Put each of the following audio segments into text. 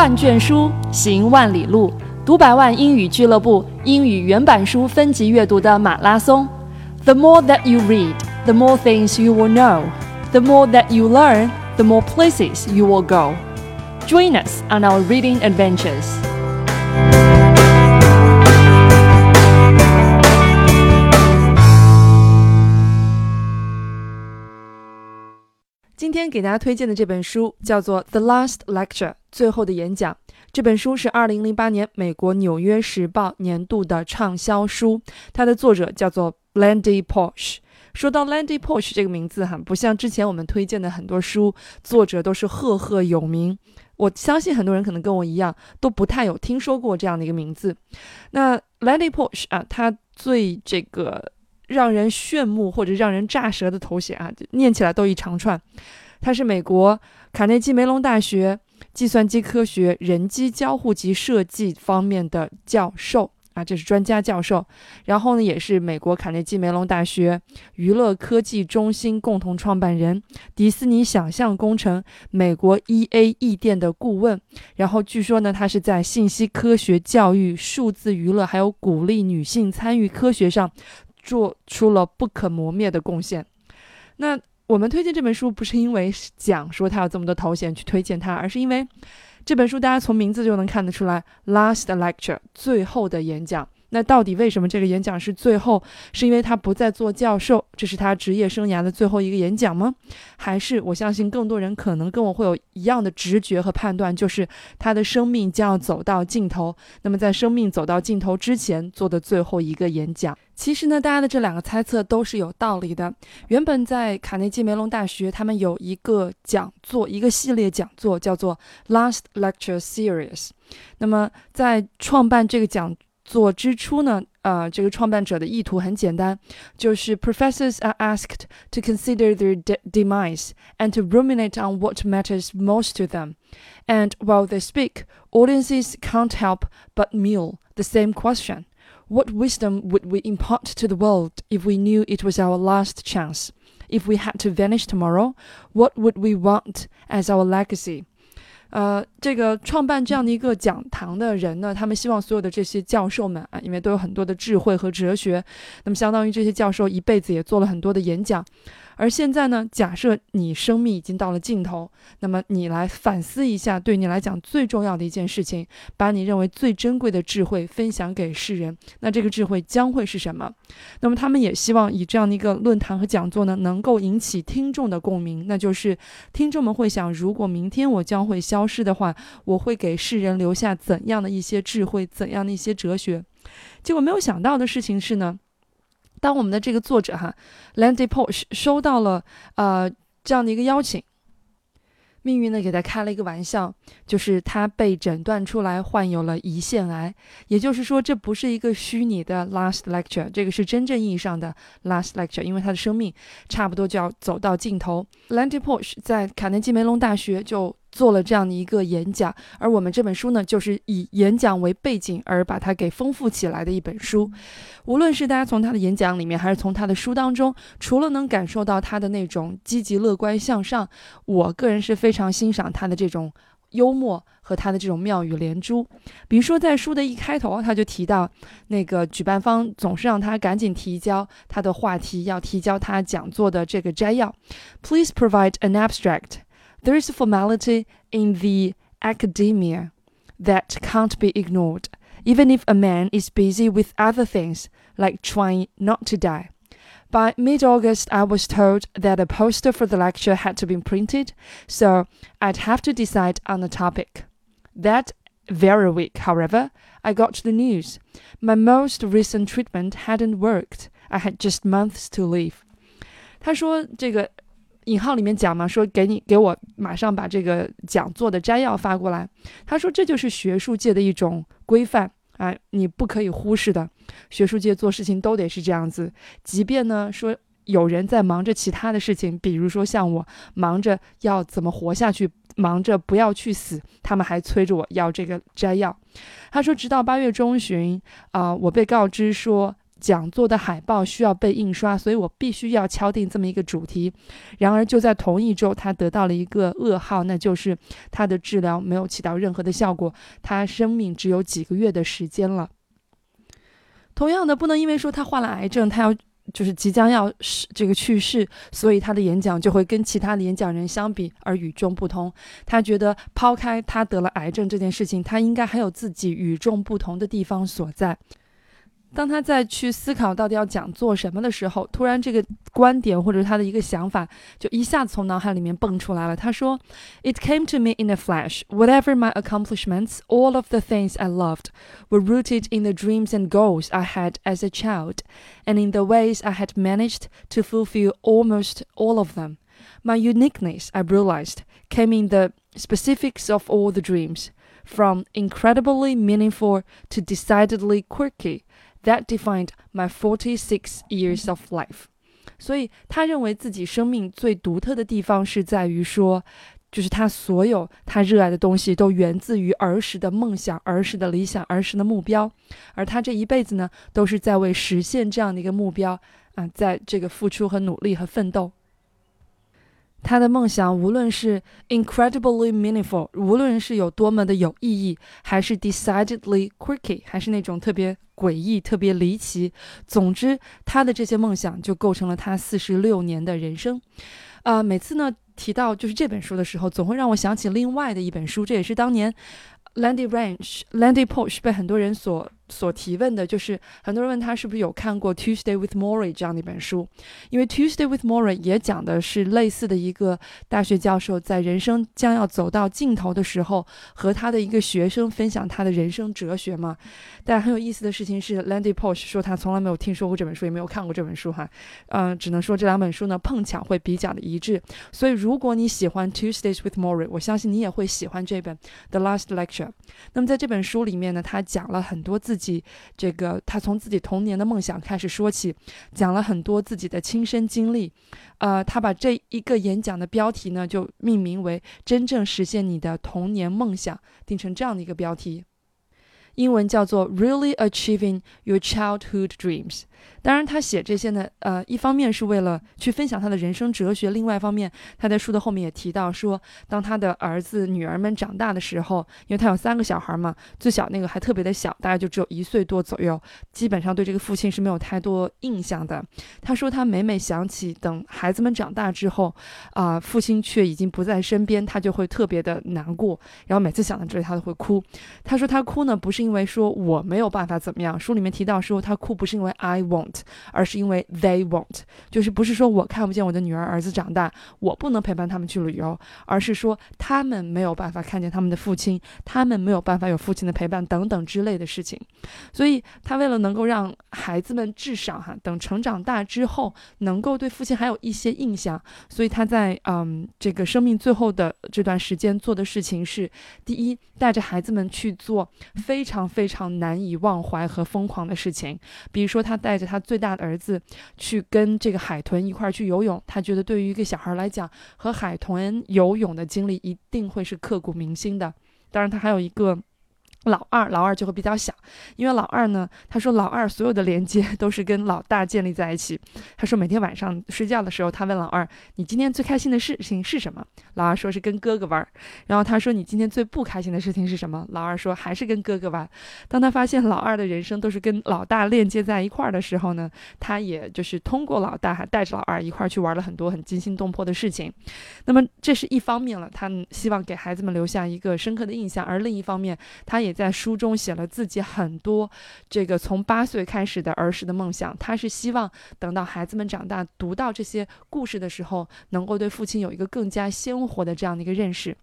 万卷书，行万里路。读百万英语俱乐部英语原版书分级阅读的马拉松。The more that you read, the more things you will know. The more that you learn, the more places you will go. Join us on our reading adventures. 今天给大家推荐的这本书叫做《The Last Lecture》最后的演讲。这本书是二零零八年美国《纽约时报》年度的畅销书。它的作者叫做 Landy Posh。说到 Landy Posh 这个名字哈，不像之前我们推荐的很多书，作者都是赫赫有名。我相信很多人可能跟我一样，都不太有听说过这样的一个名字。那 Landy Posh 啊，他最这个。让人炫目或者让人炸舌的头衔啊，念起来都一长串。他是美国卡内基梅隆大学计算机科学、人机交互及设计方面的教授啊，这是专家教授。然后呢，也是美国卡内基梅隆大学娱乐科技中心共同创办人，迪士尼想象工程、美国 E A E 店的顾问。然后据说呢，他是在信息科学、教育、数字娱乐，还有鼓励女性参与科学上。做出了不可磨灭的贡献。那我们推荐这本书，不是因为讲说他有这么多头衔去推荐他，而是因为这本书大家从名字就能看得出来，Last Lecture 最后的演讲。那到底为什么这个演讲是最后？是因为他不再做教授，这是他职业生涯的最后一个演讲吗？还是我相信更多人可能跟我会有一样的直觉和判断，就是他的生命将要走到尽头。那么在生命走到尽头之前做的最后一个演讲，其实呢，大家的这两个猜测都是有道理的。原本在卡内基梅隆大学，他们有一个讲座，一个系列讲座叫做 Last Lecture Series。那么在创办这个讲做之初呢，呃，这个创办者的意图很简单，就是 professors are asked to consider their de demise and to ruminate on what matters most to them. And while they speak, audiences can't help but mule the same question. What wisdom would we impart to the world if we knew it was our last chance? If we had to vanish tomorrow, what would we want as our legacy? 呃，这个创办这样的一个讲堂的人呢，他们希望所有的这些教授们啊，因为都有很多的智慧和哲学，那么相当于这些教授一辈子也做了很多的演讲。而现在呢？假设你生命已经到了尽头，那么你来反思一下，对你来讲最重要的一件事情，把你认为最珍贵的智慧分享给世人。那这个智慧将会是什么？那么他们也希望以这样的一个论坛和讲座呢，能够引起听众的共鸣。那就是听众们会想：如果明天我将会消失的话，我会给世人留下怎样的一些智慧，怎样的一些哲学？结果没有想到的事情是呢？当我们的这个作者哈，Landy Posh 收到了呃这样的一个邀请，命运呢给他开了一个玩笑，就是他被诊断出来患有了胰腺癌。也就是说，这不是一个虚拟的 last lecture，这个是真正意义上的 last lecture，因为他的生命差不多就要走到尽头。Landy Posh 在卡内基梅隆大学就。做了这样的一个演讲，而我们这本书呢，就是以演讲为背景而把它给丰富起来的一本书。无论是大家从他的演讲里面，还是从他的书当中，除了能感受到他的那种积极乐观向上，我个人是非常欣赏他的这种幽默和他的这种妙语连珠。比如说，在书的一开头，他就提到那个举办方总是让他赶紧提交他的话题，要提交他讲座的这个摘要。Please provide an abstract. There is a formality in the academia that can't be ignored, even if a man is busy with other things, like trying not to die. By mid August, I was told that a poster for the lecture had to be printed, so I'd have to decide on a topic. That very week, however, I got the news. My most recent treatment hadn't worked. I had just months to live. 他说：“这个 引号里面讲嘛，说给你给我马上把这个讲座的摘要发过来。他说这就是学术界的一种规范啊，你不可以忽视的。学术界做事情都得是这样子，即便呢说有人在忙着其他的事情，比如说像我忙着要怎么活下去，忙着不要去死，他们还催着我要这个摘要。他说直到八月中旬啊，我被告知说。讲座的海报需要被印刷，所以我必须要敲定这么一个主题。然而，就在同一周，他得到了一个噩耗，那就是他的治疗没有起到任何的效果，他生命只有几个月的时间了。同样的，不能因为说他患了癌症，他要。就是即将要是这个去世，所以他的演讲就会跟其他的演讲人相比而与众不同。他觉得抛开他得了癌症这件事情，他应该还有自己与众不同的地方所在。当他在去思考到底要讲做什么的时候，突然这个观点或者他的一个想法就一下子从脑海里面蹦出来了。他说：“It came to me in a flash. Whatever my accomplishments, all of the things I loved were rooted in the dreams and goals I had as a child, and in the ways I had managed to fulfill almost all of them. My uniqueness, I realized, came in the specifics of all the dreams, from incredibly meaningful to decidedly quirky.” That defined my forty-six years of life。所以他认为自己生命最独特的地方是在于说，就是他所有他热爱的东西都源自于儿时的梦想、儿时的理想、儿时的目标，而他这一辈子呢，都是在为实现这样的一个目标啊，在这个付出和努力和奋斗。他的梦想，无论是 incredibly meaningful，无论是有多么的有意义，还是 decidedly quirky，还是那种特别诡异、特别离奇，总之，他的这些梦想就构成了他四十六年的人生。啊，每次呢提到就是这本书的时候，总会让我想起另外的一本书，这也是当年 Landy Ranch、Landy Posh 被很多人所。所提问的就是很多人问他是不是有看过《Tuesday with Morrie》这样的一本书，因为《Tuesday with Morrie》也讲的是类似的一个大学教授在人生将要走到尽头的时候，和他的一个学生分享他的人生哲学嘛。但很有意思的事情是，Landy Posh 说他从来没有听说过这本书，也没有看过这本书哈。嗯，只能说这两本书呢碰巧会比较的一致。所以如果你喜欢《Tuesdays with Morrie》，我相信你也会喜欢这本《The Last Lecture》。那么在这本书里面呢，他讲了很多自己这个他从自己童年的梦想开始说起，讲了很多自己的亲身经历，呃，他把这一个演讲的标题呢就命名为“真正实现你的童年梦想”，定成这样的一个标题。英文叫做 "Really Achieving Your Childhood Dreams"。当然，他写这些呢，呃，一方面是为了去分享他的人生哲学，另外一方面，他在书的后面也提到说，当他的儿子、女儿们长大的时候，因为他有三个小孩嘛，最小那个还特别的小，大概就只有一岁多左右，基本上对这个父亲是没有太多印象的。他说，他每每想起等孩子们长大之后，啊，父亲却已经不在身边，他就会特别的难过，然后每次想到这里，他都会哭。他说，他哭呢，不是因因为说我没有办法怎么样，书里面提到说他哭不是因为 I won't，而是因为 they won't，就是不是说我看不见我的女儿儿子长大，我不能陪伴他们去旅游，而是说他们没有办法看见他们的父亲，他们没有办法有父亲的陪伴等等之类的事情。所以他为了能够让孩子们至少哈等成长大之后能够对父亲还有一些印象，所以他在嗯这个生命最后的这段时间做的事情是：第一，带着孩子们去做非常。非常难以忘怀和疯狂的事情，比如说他带着他最大的儿子去跟这个海豚一块儿去游泳，他觉得对于一个小孩来讲，和海豚游泳的经历一定会是刻骨铭心的。当然，他还有一个。老二，老二就会比较小，因为老二呢，他说老二所有的连接 都是跟老大建立在一起。他说每天晚上睡觉的时候，他问老二：“你今天最开心的事情是什么？”老二说是跟哥哥玩。然后他说：“你今天最不开心的事情是什么？”老二说还是跟哥哥玩。当他发现老二的人生都是跟老大链接在一块儿的时候呢，他也就是通过老大，还带着老二一块儿去玩了很多很惊心动魄的事情。那么这是一方面了，他希望给孩子们留下一个深刻的印象；而另一方面，他也也。在书中写了自己很多这个从八岁开始的儿时的梦想，他是希望等到孩子们长大读到这些故事的时候，能够对父亲有一个更加鲜活的这样的一个认识。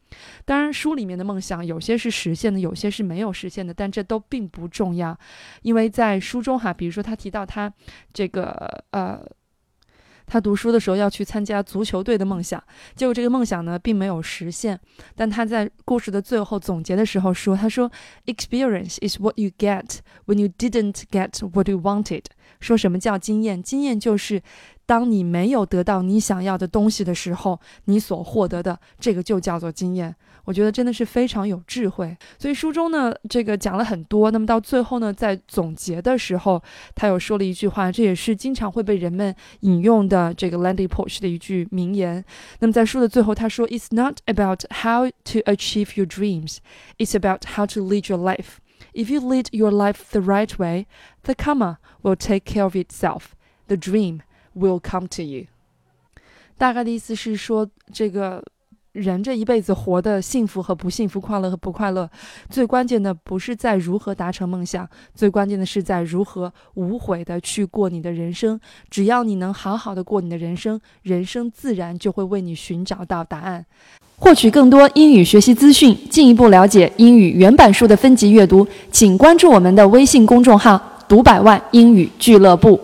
当然，书里面的梦想有些是实现的，有些是没有实现的，但这都并不重要，因为在书中哈，比如说他提到他这个呃。他读书的时候要去参加足球队的梦想，结果这个梦想呢并没有实现。但他在故事的最后总结的时候说：“他说，experience is what you get when you didn't get what you wanted。说什么叫经验？经验就是当你没有得到你想要的东西的时候，你所获得的这个就叫做经验。我觉得真的是非常有智慧。所以书中呢，这个讲了很多。那么到最后呢，在总结的时候，他有说了一句话，这也是经常会被人们引用的这个 Landy Porsche 的一句名言。那么在书的最后，他说：“It's not about how to achieve your dreams, it's about how to lead your life. If you lead your life the right way, the karma will take care of itself. The dream will come to you.” 大概的意思是说，这个。 人这一辈子活的幸福和不幸福，快乐和不快乐，最关键的不是在如何达成梦想，最关键的是在如何无悔的去过你的人生。只要你能好好的过你的人生，人生自然就会为你寻找到答案。获取更多英语学习资讯，进一步了解英语原版书的分级阅读，请关注我们的微信公众号“读百万英语俱乐部”。